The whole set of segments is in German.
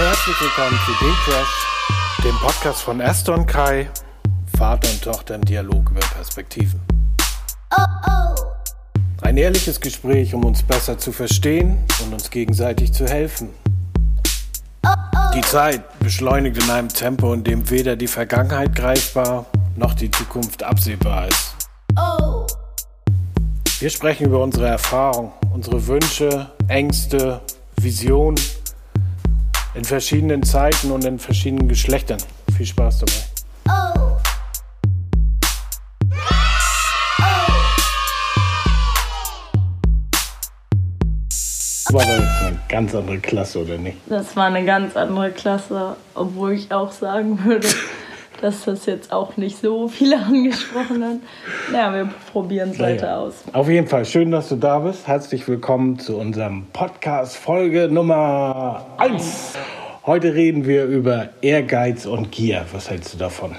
Herzlich willkommen zu Game Crash, dem Podcast von und Kai, Vater und Tochter im Dialog über Perspektiven. Ein ehrliches Gespräch, um uns besser zu verstehen und uns gegenseitig zu helfen. Die Zeit beschleunigt in einem Tempo, in dem weder die Vergangenheit greifbar noch die Zukunft absehbar ist. Wir sprechen über unsere Erfahrungen, unsere Wünsche, Ängste, Visionen in verschiedenen Zeiten und in verschiedenen Geschlechtern. Viel Spaß dabei. War das eine ganz andere Klasse, oder nicht? Das war eine ganz andere Klasse, obwohl ich auch sagen würde, dass das jetzt auch nicht so viele angesprochen haben. Naja, wir probieren es weiter Naja. aus. Auf jeden Fall, schön, dass du da bist. Herzlich willkommen zu unserem Podcast Folge Nummer 1. Heute reden wir über Ehrgeiz und Gier. Was hältst du davon?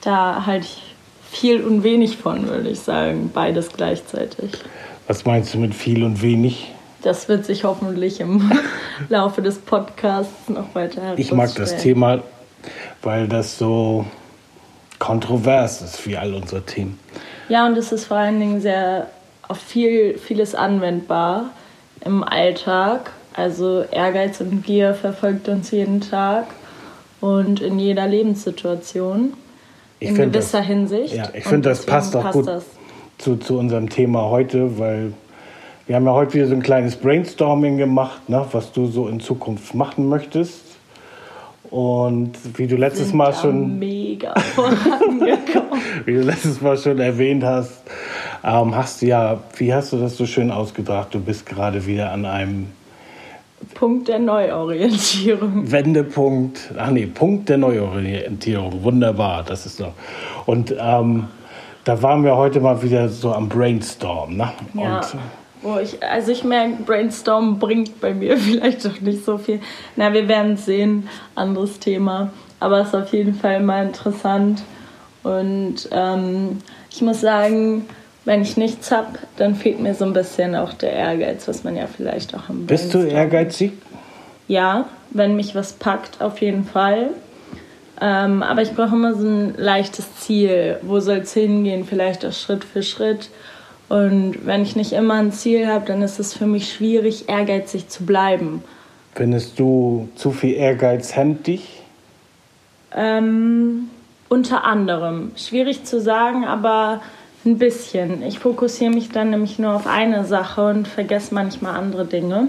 Da halte ich viel und wenig von, würde ich sagen. Beides gleichzeitig. Was meinst du mit viel und wenig? Das wird sich hoffentlich im Laufe des Podcasts noch weiter. Ich mag das Thema, weil das so kontrovers ist wie all unsere Themen. Ja, und es ist vor allen Dingen sehr auf viel, vieles anwendbar im Alltag. Also Ehrgeiz und Gier verfolgt uns jeden Tag und in jeder Lebenssituation. Ich in gewisser das- Hinsicht. Ja, ich finde, das passt auch gut das. zu, zu unserem Thema heute, weil wir haben ja heute wieder so ein kleines Brainstorming gemacht, ne, was du so in Zukunft machen möchtest. Und wie du letztes Mal schon mega wie du letztes Mal schon erwähnt hast, ähm, hast du ja, wie hast du das so schön ausgedacht? Du bist gerade wieder an einem Punkt der Neuorientierung. Wendepunkt, ach nee, Punkt der Neuorientierung. Wunderbar, das ist so. Und ähm, da waren wir heute mal wieder so am Brainstorm. Ne? Ja. Und Wo ich, also ich merke, Brainstorm bringt bei mir vielleicht doch nicht so viel. Na, wir werden es sehen, anderes Thema. Aber es ist auf jeden Fall mal interessant. Und ähm, ich muss sagen, wenn ich nichts habe, dann fehlt mir so ein bisschen auch der Ehrgeiz, was man ja vielleicht auch im bist du ehrgeizig? Ja, wenn mich was packt, auf jeden Fall. Ähm, aber ich brauche immer so ein leichtes Ziel. Wo soll es hingehen? Vielleicht auch Schritt für Schritt. Und wenn ich nicht immer ein Ziel habe, dann ist es für mich schwierig, ehrgeizig zu bleiben. Findest du zu viel Ehrgeiz hemmt dich? Ähm, unter anderem. Schwierig zu sagen, aber ein bisschen. Ich fokussiere mich dann nämlich nur auf eine Sache und vergesse manchmal andere Dinge.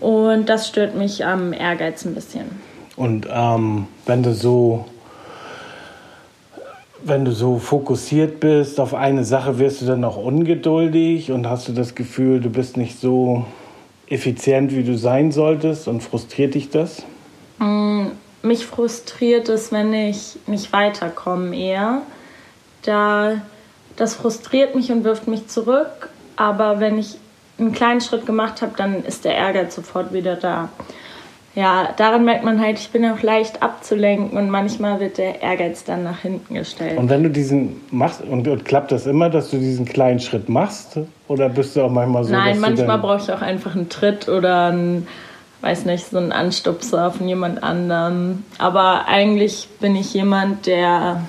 Und das stört mich am Ehrgeiz ein bisschen. Und ähm, wenn du so wenn du so fokussiert bist auf eine Sache, wirst du dann auch ungeduldig und hast du das Gefühl, du bist nicht so effizient, wie du sein solltest und frustriert dich das? mich frustriert es, wenn ich nicht weiterkomme eher. Da, das frustriert mich und wirft mich zurück. Aber wenn ich einen kleinen Schritt gemacht habe, dann ist der Ehrgeiz sofort wieder da. Ja, daran merkt man halt, ich bin auch leicht abzulenken und manchmal wird der Ehrgeiz dann nach hinten gestellt. Und wenn du diesen machst, und, und klappt das immer, dass du diesen kleinen Schritt machst? Oder bist du auch manchmal so, Nein, manchmal brauche ich auch einfach einen Tritt oder einen, weiß nicht, so einen Anstupser von jemand anderem. Aber eigentlich bin ich jemand, der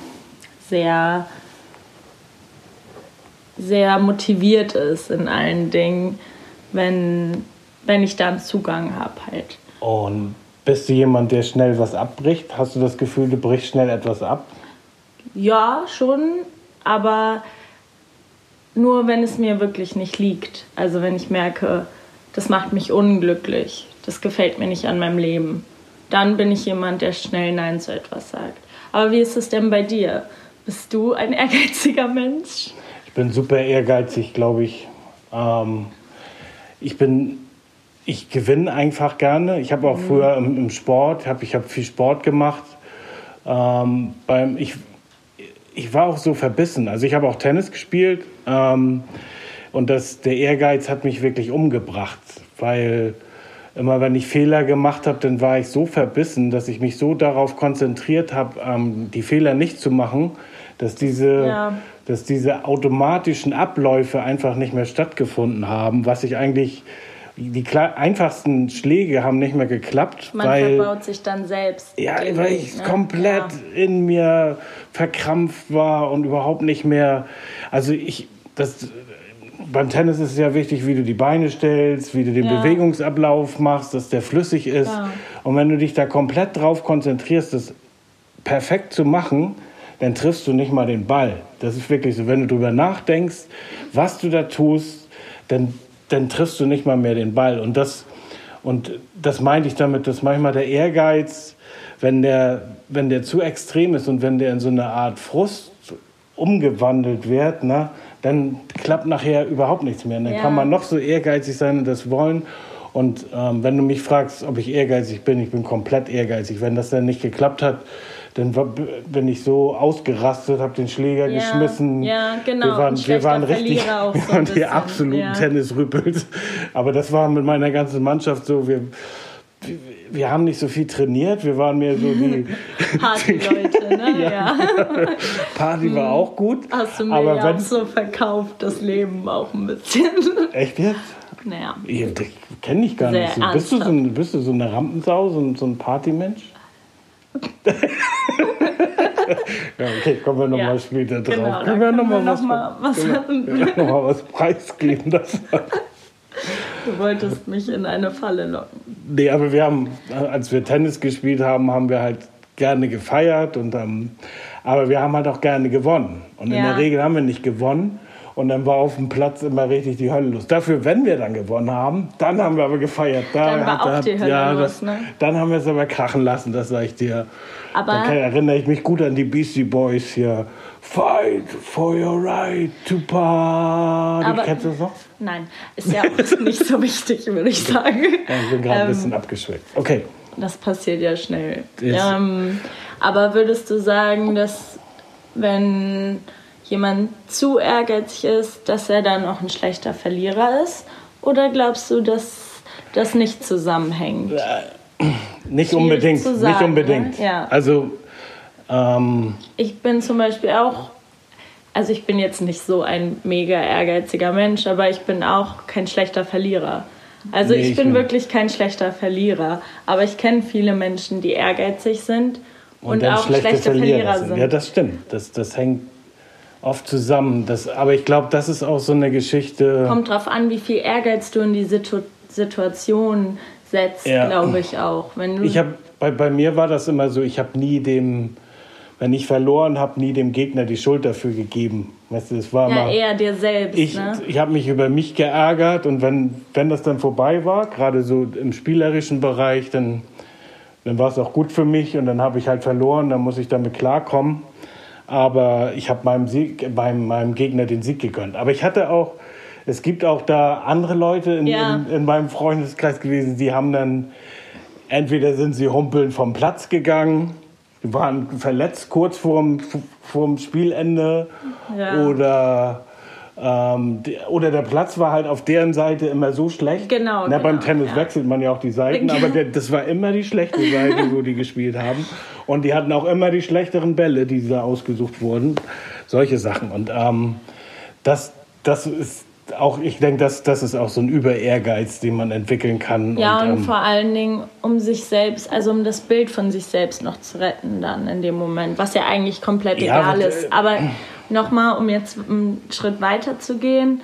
sehr, sehr motiviert ist in allen Dingen, wenn, wenn ich da einen Zugang habe halt. Und bist du jemand, der schnell was abbricht? Hast du das Gefühl, du brichst schnell etwas ab? Ja, schon, aber nur wenn es mir wirklich nicht liegt. Also wenn ich merke, das macht mich unglücklich, das gefällt mir nicht an meinem Leben, dann bin ich jemand, der schnell Nein zu etwas sagt. Aber wie ist es denn bei dir? Bist du ein ehrgeiziger Mensch? Ich bin super ehrgeizig, glaube ich. Ähm, ich bin, ich gewinne einfach gerne. Ich habe auch früher im, im Sport, hab, ich habe viel Sport gemacht. Ähm, beim, ich, ich war auch so verbissen. Also ich habe auch Tennis gespielt ähm, und das, der Ehrgeiz hat mich wirklich umgebracht, weil immer wenn ich Fehler gemacht habe, dann war ich so verbissen, dass ich mich so darauf konzentriert habe, ähm, die Fehler nicht zu machen, dass diese, Ja. dass diese automatischen Abläufe einfach nicht mehr stattgefunden haben, was ich eigentlich die einfachsten Schläge haben nicht mehr geklappt. Man weil, verbaut sich dann selbst. Ja, weil ich ne? komplett ja. in mir verkrampft war und überhaupt nicht mehr. Also ich, das, beim Tennis ist es ja wichtig, wie du die Beine stellst, wie du den ja. Bewegungsablauf machst, dass der flüssig ist. Ja. Und wenn du dich da komplett drauf konzentrierst, das perfekt zu machen, dann triffst du nicht mal den Ball. Das ist wirklich so. Wenn du darüber nachdenkst, was du da tust, dann dann triffst du nicht mal mehr den Ball. Und das, und das meinte ich damit, dass manchmal der Ehrgeiz, wenn der, wenn der zu extrem ist und wenn der in so eine Art Frust umgewandelt wird, na, dann klappt nachher überhaupt nichts mehr. Dann ja. kann man noch so ehrgeizig sein und das wollen. Und ähm, wenn du mich fragst, ob ich ehrgeizig bin, ich bin komplett ehrgeizig. Wenn das dann nicht geklappt hat, dann bin ich so ausgerastet, habe den Schläger ja, geschmissen. Ja, genau. Wir waren, wir waren richtig, so wir waren die absoluten ja. Tennisrüppels. Aber das war mit meiner ganzen Mannschaft so. Wir, wir haben nicht so viel trainiert, wir waren mehr so die Party-Leute, ne? ja. ja. Party war hm. auch gut. Hast du mir aber ja auch so verkauft, das Leben auch ein bisschen. Echt jetzt? Naja. Ich kenne dich gar Sehr nicht. So. Bist, du so, bist du so eine Rampensau, so ein, so ein Partymensch? Ja, okay, kommen wir nochmal ja, später drauf. Genau, können wir nochmal was, noch was, genau, noch mal was preisgeben? Das du wolltest mich in eine Falle locken. Nee, aber wir haben, als wir Tennis gespielt haben, haben wir halt gerne gefeiert und ähm, aber wir haben halt auch gerne gewonnen. Und ja. in der Regel haben wir nicht gewonnen. Und dann war auf dem Platz immer richtig die Hölle los. Dafür, wenn wir dann gewonnen haben, dann haben wir aber gefeiert. Da dann war hat, auch die Hölle ja, los, ne? Dann haben wir es aber krachen lassen, das sage ich dir. Aber da erinnere ich mich gut an die Beastie Boys hier. Fight for your right to party. Aber, Kennst du das noch? Nein, ist ja auch nicht so wichtig, würde ich sagen. Ja, ich bin gerade ähm, ein bisschen abgeschwächt. Okay. Das passiert ja schnell. Ähm, aber würdest du sagen, dass wenn jemand zu ehrgeizig ist, dass er dann auch ein schlechter Verlierer ist? Oder glaubst du, dass das nicht zusammenhängt? Nicht unbedingt. Sagen, nicht unbedingt. Ne? Ja. Also ähm, ich bin zum Beispiel auch, also ich bin jetzt nicht so ein mega ehrgeiziger Mensch, aber ich bin auch kein schlechter Verlierer. Also nee, ich bin ich wirklich kein schlechter Verlierer, aber ich kenne viele Menschen, die ehrgeizig sind und, und auch schlechte, schlechte Verlierer, Verlierer sind. sind. Ja, das stimmt. Das, das hängt oft zusammen. Das, aber ich glaube, das ist auch so eine Geschichte. Kommt drauf an, wie viel Ehrgeiz du in die Situ Situation setzt, ja. glaube ich auch. Wenn ich habe bei, bei mir war das immer so, ich habe nie dem, wenn ich verloren habe, nie dem Gegner die Schuld dafür gegeben. Weißt du, das war ja, immer, eher dir selbst. Ich, ne? ich habe mich über mich geärgert und wenn, wenn das dann vorbei war, gerade so im spielerischen Bereich, dann, dann war es auch gut für mich und dann habe ich halt verloren, dann muss ich damit klarkommen aber ich habe meinem, meinem, meinem Gegner den Sieg gegönnt. Aber ich hatte auch, es gibt auch da andere Leute in, ja. in, in, meinem Freundeskreis gewesen, die haben dann, entweder sind sie humpeln vom Platz gegangen, waren verletzt kurz vorm, vorm Spielende ja. oder ähm, oder der Platz war halt auf deren Seite immer so schlecht. Genau. Na, genau beim Tennis ja. wechselt man ja auch die Seiten, aber der, das war immer die schlechte Seite, wo die gespielt haben. Und die hatten auch immer die schlechteren Bälle, die da ausgesucht wurden. Solche Sachen. Und ähm, das, das ist auch, ich denke, das, das ist auch so ein Über-Ehrgeiz, den man entwickeln kann. Ja, und, und ähm, vor allen Dingen, um sich selbst, also um das Bild von sich selbst noch zu retten, dann in dem Moment, was ja eigentlich komplett ja, egal ist. Aber nochmal, um jetzt einen Schritt weiter zu gehen,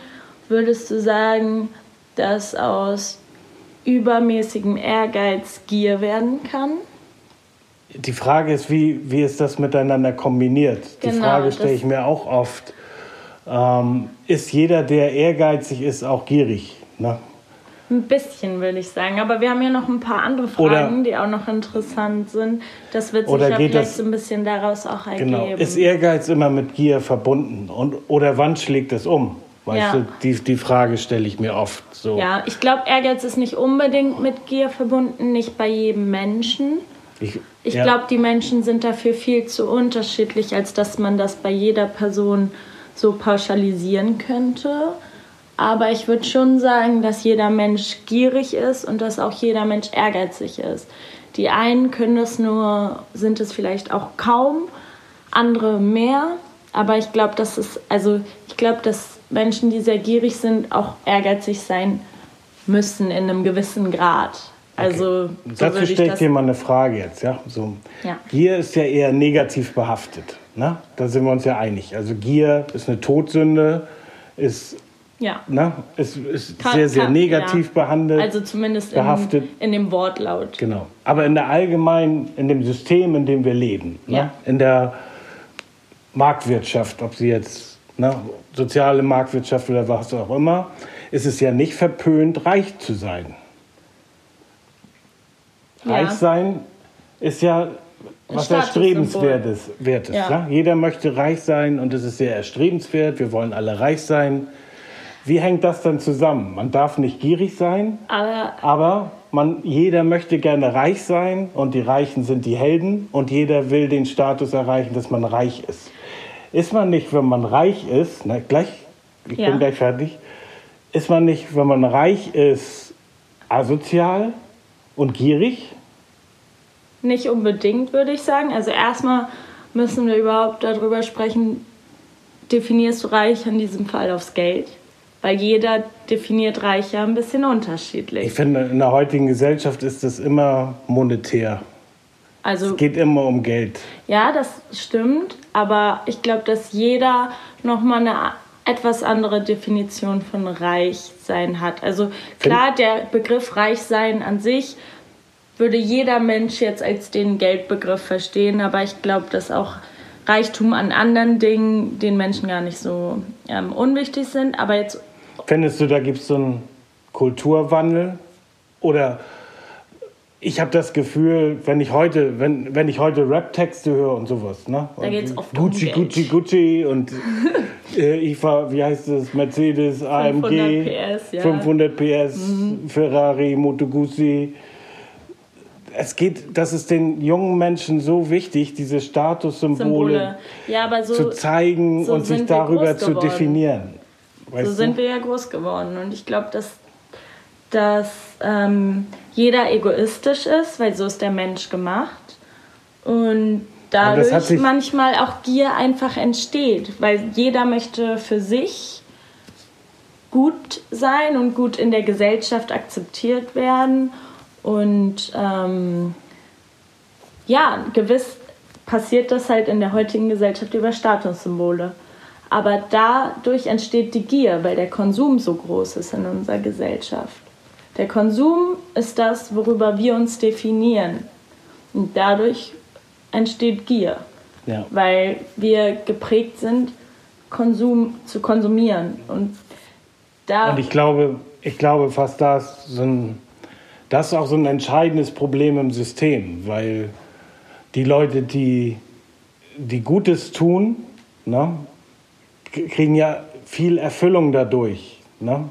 würdest du sagen, dass aus übermäßigem Ehrgeiz Gier werden kann? Die Frage ist, wie, wie ist das miteinander kombiniert? Die genau, Frage stelle ich mir auch oft. Ähm, ist jeder, der ehrgeizig ist, auch gierig? Ne? Ein bisschen, würde ich sagen. Aber wir haben ja noch ein paar andere Fragen, oder, die auch noch interessant sind. Das wird sich ja vielleicht das, ein bisschen daraus auch genau. ergeben. Genau. Ist Ehrgeiz immer mit Gier verbunden? Und, oder wann schlägt es um? Weißt ja. du, die, die Frage stelle ich mir oft so. Ja, ich glaube, Ehrgeiz ist nicht unbedingt mit Gier verbunden, nicht bei jedem Menschen. Ich, ich ja. glaube, die Menschen sind dafür viel zu unterschiedlich, als dass man das bei jeder Person so pauschalisieren könnte. Aber ich würde schon sagen, dass jeder Mensch gierig ist und dass auch jeder Mensch ehrgeizig ist. Die einen können es nur, sind es vielleicht auch kaum, andere mehr. Aber ich glaube, dass es, also ich glaube, dass Menschen, die sehr gierig sind, auch ehrgeizig sein müssen in einem gewissen Grad. Also okay. so dazu stelle ich dir mal eine Frage jetzt. Ja? So, ja. Gier ist ja eher negativ behaftet. Ne? Da sind wir uns ja einig. Also Gier ist eine Todsünde, ist, ja. ne? ist, ist kann, sehr, sehr kann, negativ ja. behandelt. Also zumindest behaftet. In, in dem Wortlaut. Genau. Aber in der allgemeinen, in dem System, in dem wir leben, ne? ja. in der Marktwirtschaft, ob sie jetzt ne, soziale Marktwirtschaft oder was auch immer, ist es ja nicht verpönt, reich zu sein. Reich sein ist ja was erstrebenswertes. Wertes, ja. ja. Jeder möchte reich sein und es ist sehr erstrebenswert. Wir wollen alle reich sein. Wie hängt das dann zusammen? Man darf nicht gierig sein, aber, aber man, jeder möchte gerne reich sein und die Reichen sind die Helden und jeder will den Status erreichen, dass man reich ist. Ist man nicht, wenn man reich ist, na, gleich, ich ja. bin gleich fertig, ist man nicht, wenn man reich ist, asozial und gierig? Nicht unbedingt, würde ich sagen. Also erstmal müssen wir überhaupt darüber sprechen, definierst du reich in diesem Fall aufs Geld? Weil jeder definiert reich ja ein bisschen unterschiedlich. Ich finde, in der heutigen Gesellschaft ist das immer monetär. Also, es geht immer um Geld. Ja, das stimmt. Aber ich glaube, dass jeder nochmal eine etwas andere Definition von Reichsein hat. Also klar, der Begriff Reichsein an sich würde jeder Mensch jetzt als den Geldbegriff verstehen, aber ich glaube, dass auch Reichtum an anderen Dingen den Menschen gar nicht so ähm, unwichtig sind. Aber jetzt. Findest du, da gibt es so einen Kulturwandel? Oder ich habe das Gefühl, wenn ich heute, wenn, wenn ich heute Rap-Texte höre und sowas, ne? Da geht's oft Gucci, um Gucci, Gucci und äh, ich war, wie heißt das, Mercedes, AMG, 500 PS, ja. 500 PS, mhm. Ferrari, Moto Guzzi es geht, das ist den jungen Menschen so wichtig, diese Statussymbole ja, so, zu zeigen so und sich darüber zu definieren. Weißt so du? sind wir ja groß geworden. Und ich glaube, dass, dass ähm, jeder egoistisch ist, weil so ist der Mensch gemacht. Und dadurch manchmal auch Gier einfach entsteht, weil jeder möchte für sich gut sein und gut in der Gesellschaft akzeptiert werden und ähm, ja, gewiss passiert das halt in der heutigen Gesellschaft über Statussymbole. Aber dadurch entsteht die Gier, weil der Konsum so groß ist in unserer Gesellschaft. Der Konsum ist das, worüber wir uns definieren. Und dadurch entsteht Gier. Ja. Weil wir geprägt sind, Konsum zu konsumieren. Und, da Und ich glaube, ich glaube fast da ist so ein das ist auch so ein entscheidendes Problem im System, weil die Leute, die, die Gutes tun, ne, kriegen ja viel Erfüllung dadurch. Ne?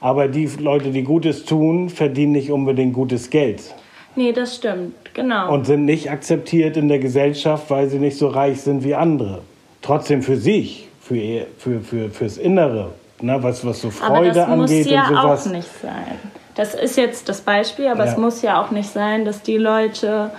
Aber die Leute, die Gutes tun, verdienen nicht unbedingt gutes Geld. Nee, das stimmt, genau. Und sind nicht akzeptiert in der Gesellschaft, weil sie nicht so reich sind wie andere. Trotzdem für sich, für, für, für, fürs Innere, ne, was, was so Freude angeht ja und sowas. Auch nicht sein. Das ist jetzt das Beispiel, aber ja. es muss ja auch nicht sein, dass die Leute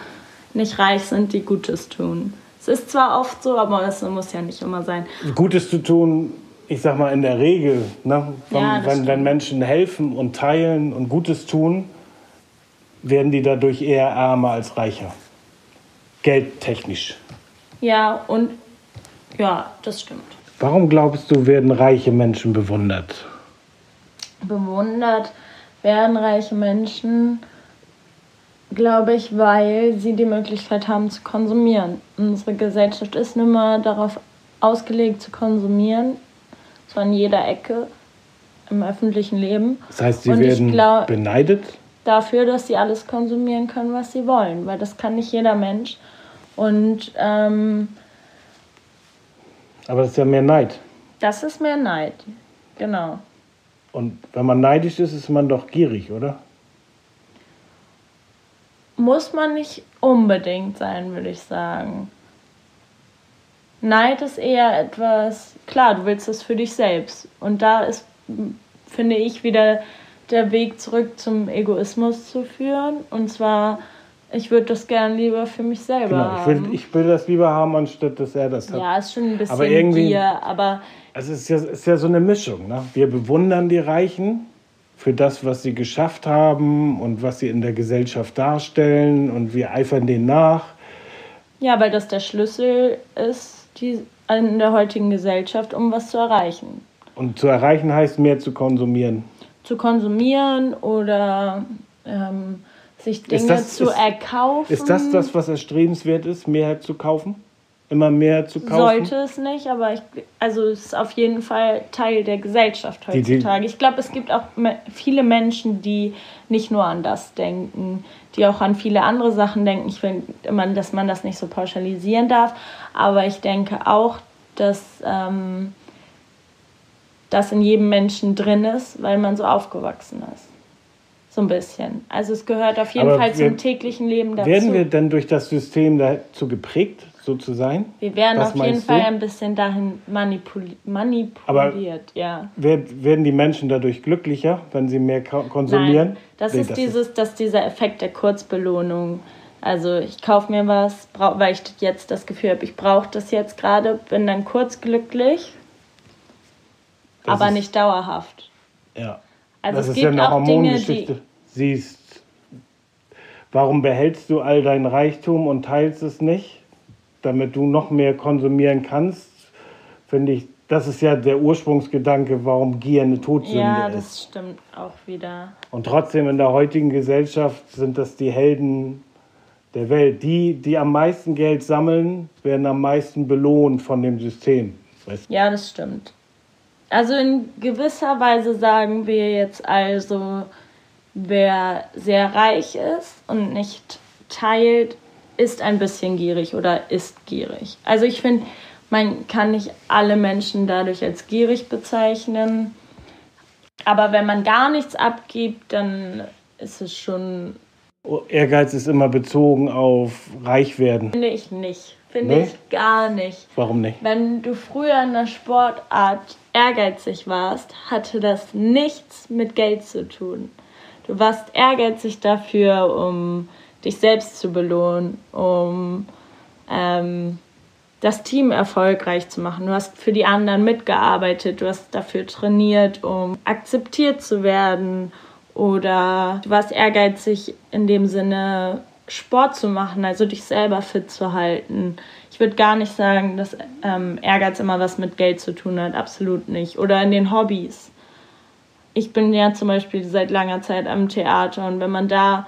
nicht reich sind, die Gutes tun. Es ist zwar oft so, aber es muss ja nicht immer sein. Gutes zu tun, ich sag mal in der Regel, ne? wenn, ja, wenn, wenn Menschen helfen und teilen und Gutes tun, werden die dadurch eher ärmer als reicher. Geldtechnisch. Ja, und ja, das stimmt. Warum glaubst du, werden reiche Menschen bewundert? Bewundert, werden reiche Menschen, glaube ich, weil sie die Möglichkeit haben zu konsumieren. Unsere Gesellschaft ist nun mal darauf ausgelegt zu konsumieren, zwar in jeder Ecke im öffentlichen Leben. Das heißt, sie Und werden glaub, beneidet? Dafür, dass sie alles konsumieren können, was sie wollen, weil das kann nicht jeder Mensch. Und ähm, aber das ist ja mehr Neid. Das ist mehr Neid, genau. Und wenn man neidisch ist, ist man doch gierig, oder? Muss man nicht unbedingt sein, würde ich sagen. Neid ist eher etwas, klar, du willst es für dich selbst. Und da ist, finde ich, wieder der Weg zurück zum Egoismus zu führen. Und zwar, ich würde das gern lieber für mich selber genau, ich will, haben. Ich will das lieber haben, anstatt dass er das hat. Ja, ist schon ein bisschen aber irgendwie, Gier, aber also es ist ja, ist ja so eine Mischung. Ne? Wir bewundern die Reichen, für das, was sie geschafft haben und was sie in der Gesellschaft darstellen und wir eifern denen nach. Ja, weil das der Schlüssel ist die, in der heutigen Gesellschaft, um was zu erreichen. Und zu erreichen heißt mehr zu konsumieren. Zu konsumieren oder ähm, sich Dinge das, zu ist, erkaufen. Ist das das, was erstrebenswert ist, mehr zu kaufen? Immer mehr zu kaufen? Sollte es nicht, aber ich, also es ist auf jeden Fall Teil der Gesellschaft heutzutage. Ich glaube, es gibt auch viele Menschen, die nicht nur an das denken, die auch an viele andere Sachen denken. Ich finde immer, dass man das nicht so pauschalisieren darf, aber ich denke auch, dass ähm, das in jedem Menschen drin ist, weil man so aufgewachsen ist. So ein bisschen. Also es gehört auf jeden Aber Fall wir, zum täglichen Leben dazu. Werden wir denn durch das System dazu geprägt, so zu sein? Wir werden Was auf jeden Fall ein bisschen dahin manipuli manipuliert, Aber ja. Werden die Menschen dadurch glücklicher, wenn sie mehr konsumieren? Nein, das nee, ist das dieses, ist dass dieser Effekt der Kurzbelohnung. Also ich kaufe mir was, weil ich jetzt das Gefühl habe, ich brauche das jetzt gerade, bin dann kurz glücklich, das aber nicht dauerhaft. Ja. Also das es ist gibt ja eine Hormongeschichte. Siehst, warum behältst du all dein Reichtum und teilst es nicht, damit du noch mehr konsumieren kannst? Finde ich, das ist ja der Ursprungsgedanke, warum Gier eine Todsünde ist. Ja, das stimmt auch wieder. Und trotzdem in der heutigen Gesellschaft sind das die Helden der Welt. Die, die am meisten Geld sammeln, werden am meisten belohnt von dem System. Weißt? Ja, das stimmt. Also in gewisser Weise sagen wir jetzt also, wer sehr reich ist und nicht teilt, ist ein bisschen gierig oder ist gierig. Also ich finde, man kann nicht alle Menschen dadurch als gierig bezeichnen. Aber wenn man gar nichts abgibt, dann ist es schon. Ehrgeiz ist immer bezogen auf reich werden. Finde ich nicht. Finde nee? ich gar nicht. Warum nicht? Wenn du früher in der Sportart ehrgeizig warst, hatte das nichts mit Geld zu tun. Du warst ehrgeizig dafür, um dich selbst zu belohnen, um ähm, das Team erfolgreich zu machen. Du hast für die anderen mitgearbeitet, du hast dafür trainiert, um akzeptiert zu werden. Oder du warst ehrgeizig in dem Sinne, Sport zu machen, also dich selber fit zu halten. Ich würde gar nicht sagen, dass ähm, Ehrgeiz immer was mit Geld zu tun hat, absolut nicht. Oder in den Hobbys. Ich bin ja zum Beispiel seit langer Zeit am Theater und wenn man da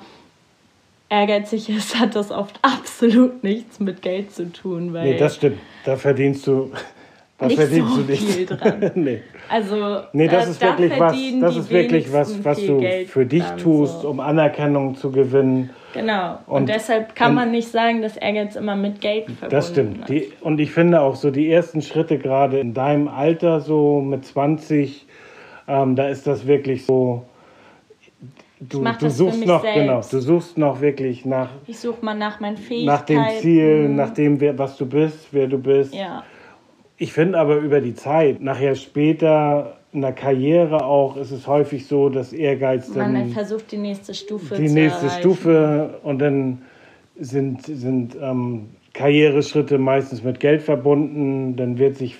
ehrgeizig ist, hat das oft absolut nichts mit Geld zu tun. Weil nee, das stimmt. Da verdienst du da nicht verdienst so du nicht. viel dran. nee. Also, nee, das äh, ist wirklich was, das ist wirklich was, was du für dich tust, so. um Anerkennung zu gewinnen. Genau. Und, und deshalb kann man nicht sagen, dass Ehrgeiz immer mit Geld verbunden ist. Das stimmt. Die, und ich finde auch so die ersten Schritte gerade in deinem Alter, so mit 20, ähm, da ist das wirklich so. Du, du suchst noch, selbst. genau, du suchst noch wirklich nach. Ich suche mal nach meinen Fähigkeiten. Nach dem Ziel, nach dem, was du bist, wer du bist. Ja. Ich finde aber über die Zeit, nachher später in der Karriere auch, ist es häufig so, dass Ehrgeiz dann. Man versucht die nächste Stufe die zu nächste erreichen. Stufe und dann sind, sind ähm, Karriereschritte meistens mit Geld verbunden, dann wird sich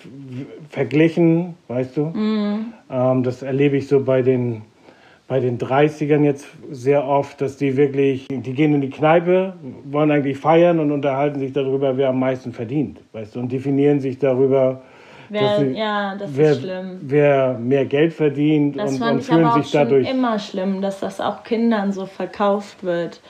verglichen, weißt du. Mhm. Ähm, das erlebe ich so bei den bei den 30ern jetzt sehr oft, dass die wirklich, die gehen in die Kneipe, wollen eigentlich feiern und unterhalten sich darüber, wer am meisten verdient, weißt du, und definieren sich darüber, wer, sie, ja, das wer, ist schlimm. wer mehr Geld verdient das und, fand und ich fühlen aber auch sich dadurch. Immer schlimm, dass das auch Kindern so verkauft wird.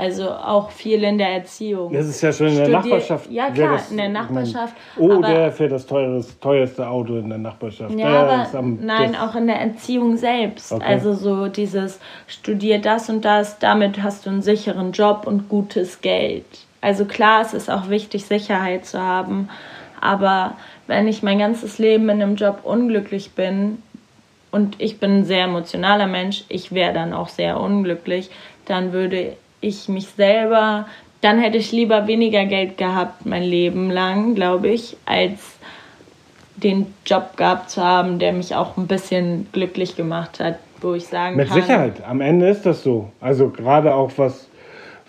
Also auch viel in der Erziehung. Das ist ja schon in der Studier Nachbarschaft. Ja klar, das, in der Nachbarschaft. Meine, oh, der fährt das teures, teuerste Auto in der Nachbarschaft. Ja, der aber am, nein, auch in der Erziehung selbst. Okay. Also so dieses studier das und das, damit hast du einen sicheren Job und gutes Geld. Also klar, es ist auch wichtig, Sicherheit zu haben. Aber wenn ich mein ganzes Leben in einem Job unglücklich bin und ich bin ein sehr emotionaler Mensch, ich wäre dann auch sehr unglücklich, dann würde ich mich selber, dann hätte ich lieber weniger Geld gehabt mein Leben lang, glaube ich, als den Job gehabt zu haben, der mich auch ein bisschen glücklich gemacht hat, wo ich sagen Mit kann. Mit Sicherheit, am Ende ist das so. Also gerade auch was,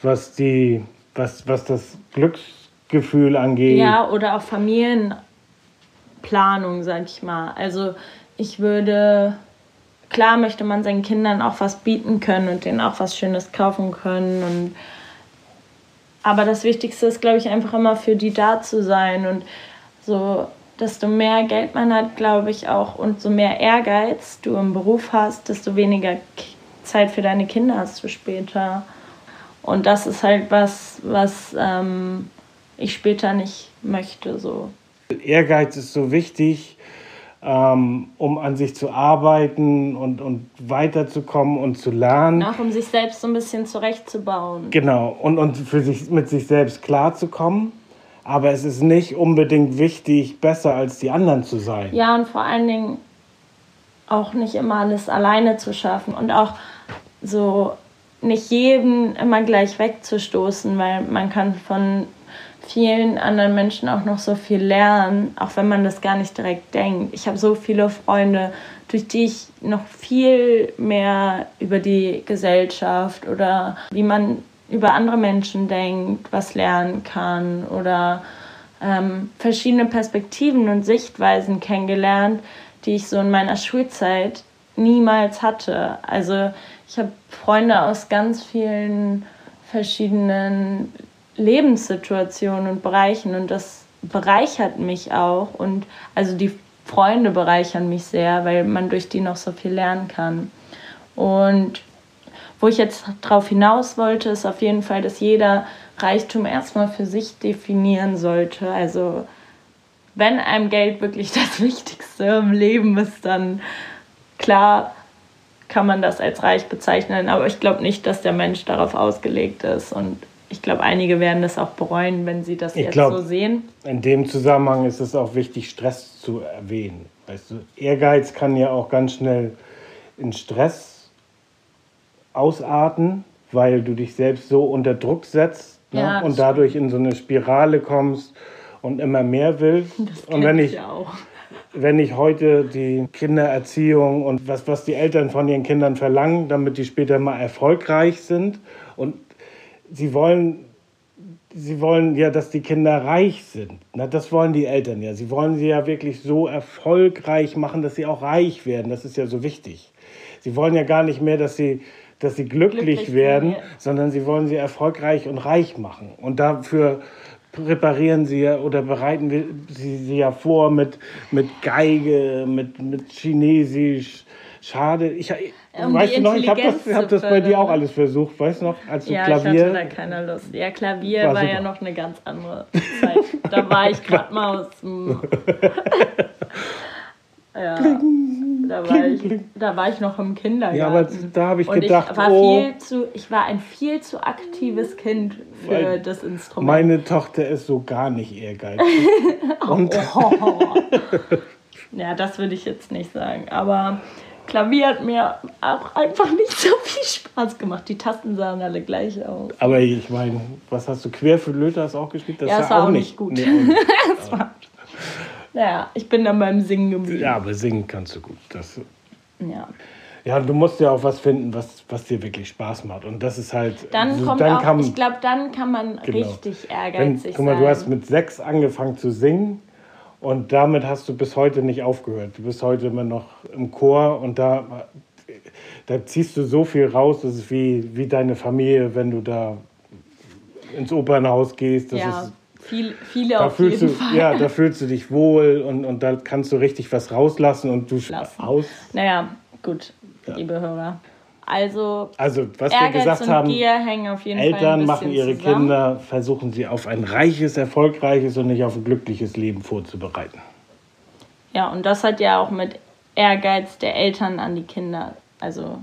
was die, was, was das Glücksgefühl angeht. Ja, oder auch Familienplanung, sag ich mal. Also ich würde klar möchte man seinen Kindern auch was bieten können und denen auch was Schönes kaufen können. Und aber das Wichtigste ist, glaube ich, einfach immer für die da zu sein. Und so, desto mehr Geld man hat, glaube ich auch, und so mehr Ehrgeiz du im Beruf hast, desto weniger Zeit für deine Kinder hast du später. Und das ist halt was, was ähm, ich später nicht möchte. So. Ehrgeiz ist so wichtig ähm, um an sich zu arbeiten und, und weiterzukommen und zu lernen. Auch um sich selbst so ein bisschen zurechtzubauen. Genau, und, und für sich, mit sich selbst klarzukommen. Aber es ist nicht unbedingt wichtig, besser als die anderen zu sein. Ja, und vor allen Dingen auch nicht immer alles alleine zu schaffen und auch so nicht jeden immer gleich wegzustoßen, weil man kann von vielen anderen Menschen auch noch so viel lernen, auch wenn man das gar nicht direkt denkt. Ich habe so viele Freunde, durch die ich noch viel mehr über die Gesellschaft oder wie man über andere Menschen denkt, was lernen kann oder ähm, verschiedene Perspektiven und Sichtweisen kennengelernt, die ich so in meiner Schulzeit niemals hatte. Also ich habe Freunde aus ganz vielen verschiedenen Lebenssituationen und Bereichen und das bereichert mich auch und also die Freunde bereichern mich sehr, weil man durch die noch so viel lernen kann. Und wo ich jetzt drauf hinaus wollte, ist auf jeden Fall, dass jeder Reichtum erstmal für sich definieren sollte. Also wenn einem Geld wirklich das Wichtigste im Leben ist, dann klar kann man das als reich bezeichnen, aber ich glaube nicht, dass der Mensch darauf ausgelegt ist und ich glaube, einige werden das auch bereuen, wenn sie das ich jetzt glaub, so sehen. In dem Zusammenhang ist es auch wichtig, Stress zu erwähnen. Weißt du, Ehrgeiz kann ja auch ganz schnell in Stress ausarten, weil du dich selbst so unter Druck setzt ne? ja, und dadurch in so eine Spirale kommst und immer mehr willst. Das und wenn ich, auch. wenn ich heute die Kindererziehung und was, was die Eltern von ihren Kindern verlangen, damit die später mal erfolgreich sind und sie wollen, sie wollen ja, dass die Kinder reich sind. Na, das wollen die Eltern ja. Sie wollen sie ja wirklich so erfolgreich machen, dass sie auch reich werden. Das ist ja so wichtig. Sie wollen ja gar nicht mehr, dass sie, dass sie glücklich, glücklich werden, ja. sondern sie wollen sie erfolgreich und reich machen. Und dafür präparieren sie ja oder bereiten sie sie ja vor mit, mit Geige, mit, mit Chinesisch. Schade. Ich, um weißt du noch, ich habe das, hab das bei dir auch alles versucht, weißt du noch, als du ja, Klavier... Ja, ich hatte da keine Lust. Ja, Klavier war, war ja noch eine ganz andere Zeit. da war ich gerade mal aus dem... ja, da war, ich, da war ich noch im Kindergarten. Ja, aber da habe ich Und gedacht, ich war, oh, viel zu, ich war ein viel zu aktives Kind für das Instrument. Meine Tochter ist so gar nicht ehrgeizig. Und oh. ja, das würde ich jetzt nicht sagen, aber... Klavier hat mir auch einfach nicht so viel Spaß gemacht. Die Tasten sahen alle gleich aus. Aber ich meine, was hast du? Querflöte hast du auch gespielt? Das ja, das war auch nicht gut. Nee, nicht. war, naja, ich bin dann beim Singen geblieben. Ja, aber singen kannst du gut. Das, ja. Ja, du musst ja auch was finden, was, was dir wirklich Spaß macht. Und das ist halt. Dann also, kommt dann auch, kann, ich glaube, dann kann man genau. richtig ehrgeizig Wenn, guck mal, sein. du hast mit sechs angefangen zu singen und damit hast du bis heute nicht aufgehört. Du bist heute immer noch im Chor und da, da ziehst du so viel raus. Das ist wie, wie deine Familie, wenn du da ins Opernhaus gehst. Das ja, ist, viel, viele auf jeden du, Fall. Ja, da fühlst du dich wohl und, und da kannst du richtig was rauslassen und du aus. Naja, gut, ja. liebe Hörer. Also, also was Ehrgeiz wir gesagt haben, Eltern machen ihre zusammen. Kinder, versuchen sie auf ein reiches, erfolgreiches und nicht auf ein glückliches Leben vorzubereiten. Ja, und das hat ja auch mit Ehrgeiz der Eltern an die Kinder. Also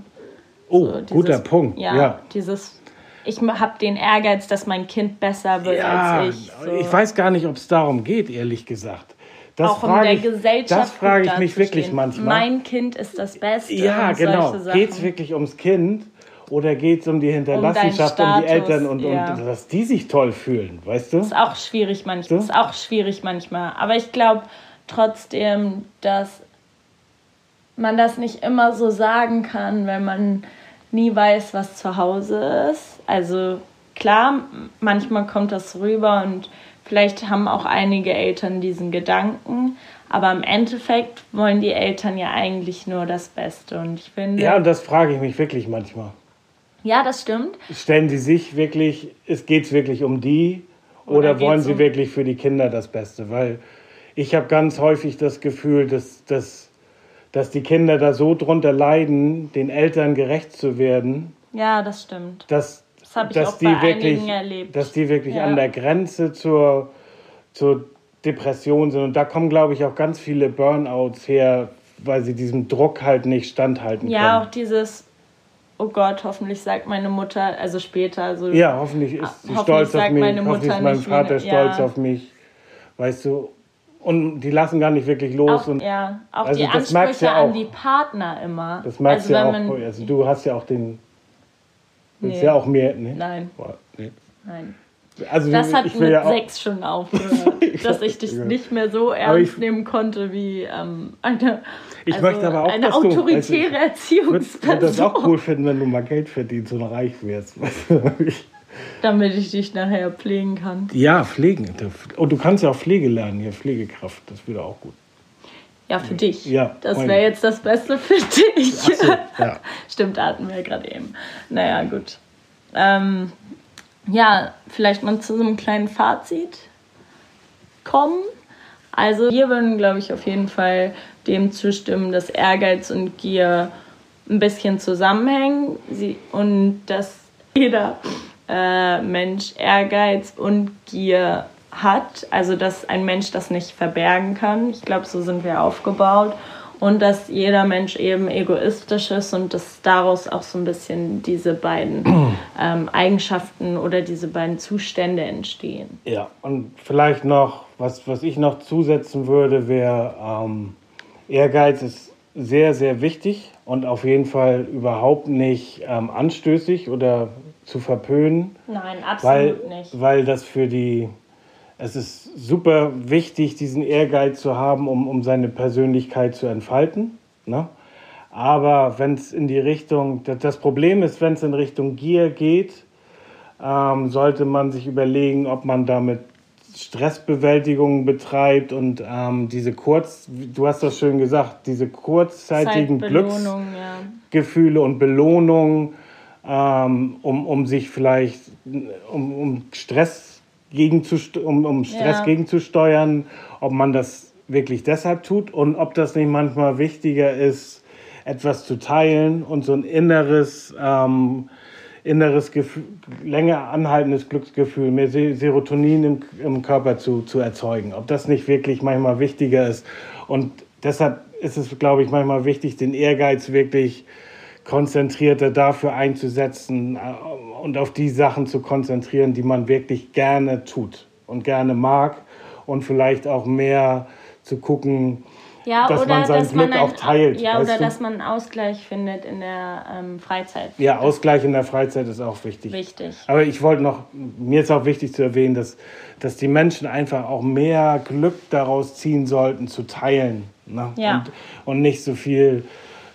Oh, so dieses, guter Punkt. Ja, ja. dieses ich habe den Ehrgeiz, dass mein Kind besser wird ja, als ich. So. Ich weiß gar nicht, ob es darum geht, ehrlich gesagt. Das auch um der ich, Gesellschaft. Das frage ich mich wirklich manchmal. Mein Kind ist das Beste. Ja, genau. Geht es wirklich ums Kind oder geht es um die Hinterlassenschaft, um, um, die Eltern und, ja. und dass die sich toll fühlen, weißt du? Das ist auch schwierig manchmal. Ist auch schwierig manchmal. Aber ich glaube trotzdem, dass man das nicht immer so sagen kann, wenn man nie weiß, was zu Hause ist. Also klar, manchmal kommt das rüber und Vielleicht haben auch einige Eltern diesen Gedanken, Aber im Endeffekt wollen die Eltern ja eigentlich nur das Beste. Und ich finde. Ja, und das frage ich mich wirklich manchmal. Ja, das stimmt. Stellen Sie sich wirklich, es geht wirklich um die oder, Oder wollen Sie um- wirklich für die Kinder das Beste? Weil ich habe ganz häufig das Gefühl, dass, dass, dass die Kinder da so drunter leiden, den Eltern gerecht zu werden, Ja, das stimmt. dass, Das habe ich dass auch die bei wirklich, einigen erlebt. dass die wirklich Ja. an der Grenze zur, zur Depression sind. Und da kommen, glaube ich, auch ganz viele Burnouts her, weil sie diesem Druck halt nicht standhalten Ja, auch können. dieses, oh Gott, hoffentlich sagt meine Mutter, also später, so. Ja, hoffentlich ist sie hoffentlich stolz auf mich, meine hoffentlich ist mein Vater eine- stolz ja. auf mich. Weißt du, und die lassen gar nicht wirklich los. Auch, und ja, auch also die Ansprüche ja an auch. die Partner immer. Das merkst also du ja auch. man, also du hast ja auch den. Nee. ja auch mehr. Ne? Nein, Boah, nee. nein. Also Das hat mit ja sechs schon aufgehört, dass ich dich nicht mehr so ernst ich- nehmen konnte wie ähm, eine, Ich also möchte aber auch, eine dass du- autoritäre also ich würde Erziehungsperson, das auch cool finden, wenn du mal Geld verdienst und reich? Ich- damit ich dich nachher pflegen kann. ja, pflegen. Und du kannst ja auch Pflege lernen, hier Pflegekraft. Das wäre auch gut. Ja, für dich. Ja, Das wäre jetzt das Beste für dich. So, ja. Stimmt, hatten wir gerade eben. Naja, gut. Ähm, ja, vielleicht mal zu so einem kleinen Fazit kommen. Also wir würden, glaube ich, auf jeden Fall dem zustimmen, dass Ehrgeiz und Gier ein bisschen zusammenhängen sie, und dass jeder äh, Mensch Ehrgeiz und Gier hat. Also dass ein Mensch das nicht verbergen kann. Ich glaube, so sind wir aufgebaut. Und dass jeder Mensch eben egoistisch ist und dass daraus auch so ein bisschen diese beiden ähm, Eigenschaften oder diese beiden Zustände entstehen. Ja, und vielleicht noch, was, was ich noch zusetzen würde, wäre, ähm, Ehrgeiz ist sehr, sehr wichtig und auf jeden Fall überhaupt nicht ähm, anstößig oder zu verpönen, Nein, weil, absolut nicht. weil das für die, es ist super wichtig, diesen Ehrgeiz zu haben, um, um seine Persönlichkeit zu entfalten. Ne? Aber wenn es in die Richtung, das- Problem ist, wenn es in Richtung Gier geht, ähm, sollte man sich überlegen, ob man damit Stressbewältigung betreibt und ähm, diese kurz, du hast das schön gesagt, diese kurzzeitigen Glücksgefühle ja. und Belohnungen, ähm, um, um sich vielleicht, um, um Stress gegenzust um, um Stress Ja. gegenzusteuern, ob man das wirklich deshalb tut und ob das nicht manchmal wichtiger ist, etwas zu teilen und so ein inneres, ähm, inneres Gefühl, länger anhaltendes Glücksgefühl, mehr Se- Serotonin im, im Körper zu, zu erzeugen. Ob das nicht wirklich manchmal wichtiger ist. Und deshalb ist es, glaube ich, manchmal wichtig, den Ehrgeiz wirklich konzentrierter dafür einzusetzen äh, und auf die Sachen zu konzentrieren, die man wirklich gerne tut und gerne mag und vielleicht auch mehr zu gucken, Ja, dass man sein dass Glück man auch teilt. Ja, oder du? dass man einen Ausgleich findet in der ähm, Freizeit. ja, Ausgleich in der Freizeit ist auch wichtig. Wichtig. Aber ich wollte noch, mir ist auch wichtig zu erwähnen, dass, dass die Menschen einfach auch mehr Glück daraus ziehen sollten, zu teilen. Ne? Ja. Und, und nicht so viel.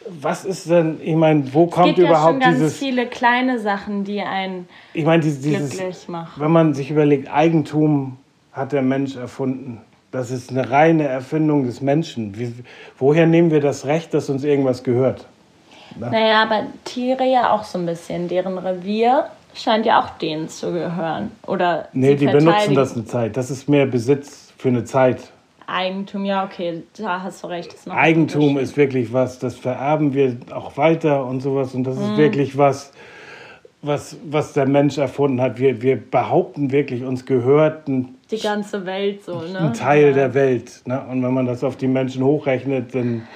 Was ist denn, ich meine, wo Es kommt gibt ja schon überhaupt ganz viele kleine Sachen, die einen Ich meine, dieses, glücklich machen. wenn man sich überlegt, Eigentum hat der Mensch erfunden. Das ist eine reine Erfindung des Menschen. Wie, woher nehmen wir das Recht, dass uns irgendwas gehört? Naja, aber Tiere ja auch so ein bisschen. Deren Revier scheint ja auch denen zu gehören. Oder Nee, die benutzen das eine Zeit. Das ist mehr Besitz für eine Zeit. Eigentum, ja, okay, da hast du recht. Ist Eigentum ist wirklich was, das vererben wir auch weiter und sowas. Und das Mhm. ist wirklich was, was, was der Mensch erfunden hat. Wir, wir behaupten wirklich, uns gehört ein, Die ganze Welt so, ne? ein Teil ja. der Welt. Ne? Und wenn man das auf die Menschen hochrechnet, dann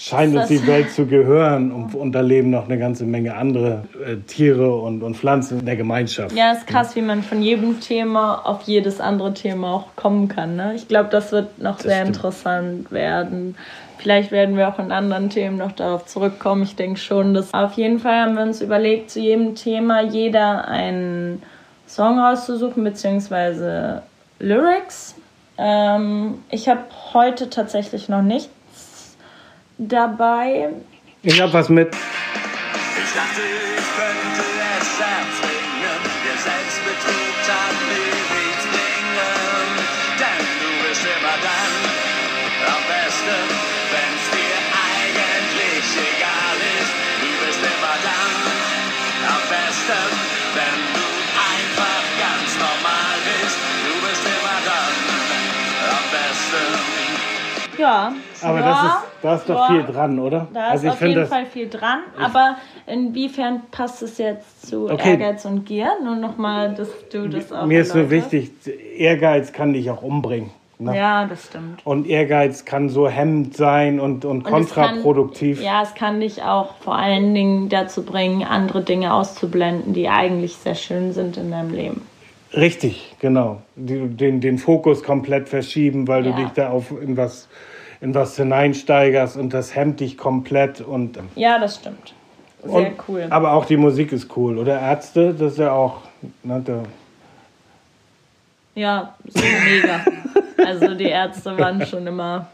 scheint uns Das- die Welt zu gehören. Und, und da leben noch eine ganze Menge andere äh, Tiere und, und Pflanzen in der Gemeinschaft. Ja, ist krass, wie man von jedem Thema auf jedes andere Thema auch kommen kann. Ne? Ich glaube, das wird noch sehr stimmt. interessant werden. Vielleicht werden wir auch in anderen Themen noch darauf zurückkommen. Ich denke schon, dass auf jeden Fall haben wir uns überlegt, zu jedem Thema jeder einen Song rauszusuchen, beziehungsweise Lyrics. Ähm, ich habe heute tatsächlich noch nichts dabei. Ich hab was mit. Ich dachte, ich könnte es erzwingen. Der Selbstbetrug tat mir nicht klingen. Denn du bist immer dann am besten, wenn's dir eigentlich egal ist. Du bist immer dann am besten, wenn du einfach ganz normal bist. Du bist immer dann am besten. Ja, aber ja. das ist da ist doch viel dran, oder? Da ist also ich auf jeden. Fall viel dran, aber inwiefern passt es jetzt zu Okay. Ehrgeiz und Gier? Nur nochmal, dass du das auch Mir ist nur erläuterst. wichtig, Ehrgeiz kann dich auch umbringen. Ne? Ja, das stimmt. Und Ehrgeiz kann so hemmend sein und, und, Und kontraproduktiv. Kann, ja, es kann dich auch vor allen Dingen dazu bringen, andere Dinge auszublenden, die eigentlich sehr schön sind in deinem Leben. Richtig, genau. Den, den Fokus komplett verschieben, weil Ja. du dich da auf in was, in was hineinsteigerst und das hemmt dich komplett. Und, Ja, das stimmt. Sehr und, cool. Aber auch die Musik ist cool. Oder Ärzte, das ist ja auch. Ne, Ja, so mega. Also die Ärzte waren schon immer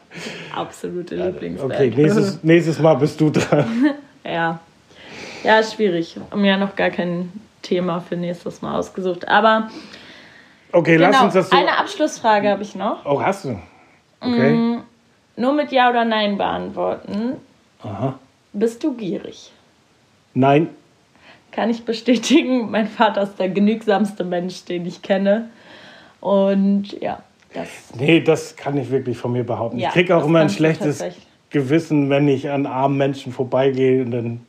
absolute Lieblingsband. okay, nächstes, nächstes Mal bist du dran. Ja. Ja, schwierig. Haben ja noch gar kein Thema für nächstes Mal ausgesucht. Aber Okay, lass genau, uns das so. eine Abschlussfrage habe ich noch. Oh, hast du? Okay. Nur mit Ja oder Nein beantworten. Aha. Bist du gierig? Nein. Kann ich bestätigen. Mein Vater ist der genügsamste Mensch, den ich kenne. Und ja, das. Nee, das kann ich wirklich von mir behaupten. Ja, ich kriege auch immer ein schlechtes. Gewissen, wenn ich an armen Menschen vorbeigehe. Und dann,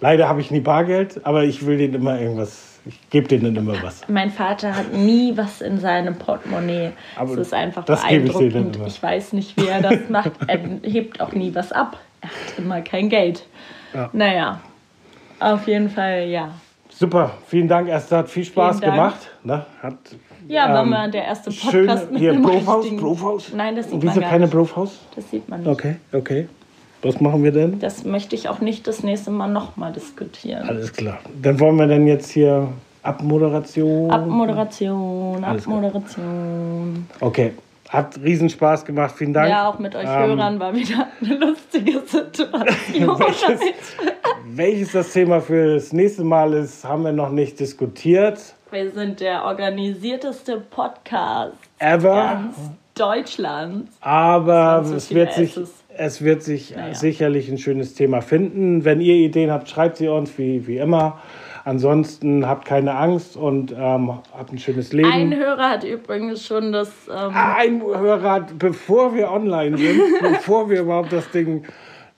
leider habe ich nie Bargeld, aber ich will denen immer irgendwas, ich gebe denen immer was. Mein Vater hat nie was in seinem Portemonnaie. Aber das ist einfach das gebe ich beeindruckend. immer. Ich weiß nicht, wie er das macht. Er hebt auch nie was ab. Er hat immer kein Geld. Ja. Naja, auf jeden Fall ja. Super, vielen Dank. Es hat viel Spaß gemacht. Ne? Hat, Ja, war ähm, mal der erste schön, Podcast mit hier, einem Brofhaus, richtigen- Brofhaus. Nein, das sieht Und wieso man gar keine nicht. Brofhaus? Das sieht man nicht. Okay, okay. Was machen wir denn? Das möchte ich auch nicht das nächste Mal nochmal diskutieren. Alles klar. Dann wollen wir dann jetzt hier Abmoderation. Abmoderation, Alles klar. Abmoderation. Okay. Hat riesen Spaß gemacht. Vielen Dank. Ja, auch mit euch Ähm, Hörern war wieder eine lustige Situation. Welches, welches das Thema für das nächste Mal ist, haben wir noch nicht diskutiert. Wir sind der organisierteste Podcast Ever. Deutschlands. Aber es wird sich, S's. Es wird sich Naja. sicherlich ein schönes Thema finden. Wenn ihr Ideen habt, schreibt sie uns wie, wie immer. Ansonsten habt keine Angst und ähm, habt ein schönes Leben. Ein Hörer hat übrigens schon das. Ähm, Ein Hörer, hat, bevor wir online sind, bevor wir überhaupt das Ding,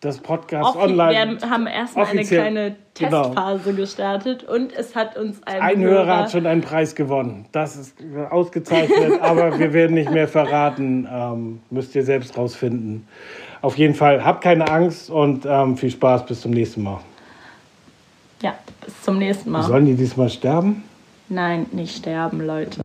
das Podcast offi- online. wir haben erstmal eine kleine genau. Testphase gestartet und es hat uns ein, Ein Hörer hat schon einen Preis gewonnen. Das ist ausgezeichnet, aber wir werden nicht mehr verraten. Ähm, müsst ihr selbst rausfinden. Auf jeden Fall, habt keine Angst und ähm, viel Spaß. Bis zum nächsten Mal. Ja, bis zum nächsten Mal. Sollen die diesmal sterben? Nein, nicht sterben, Leute.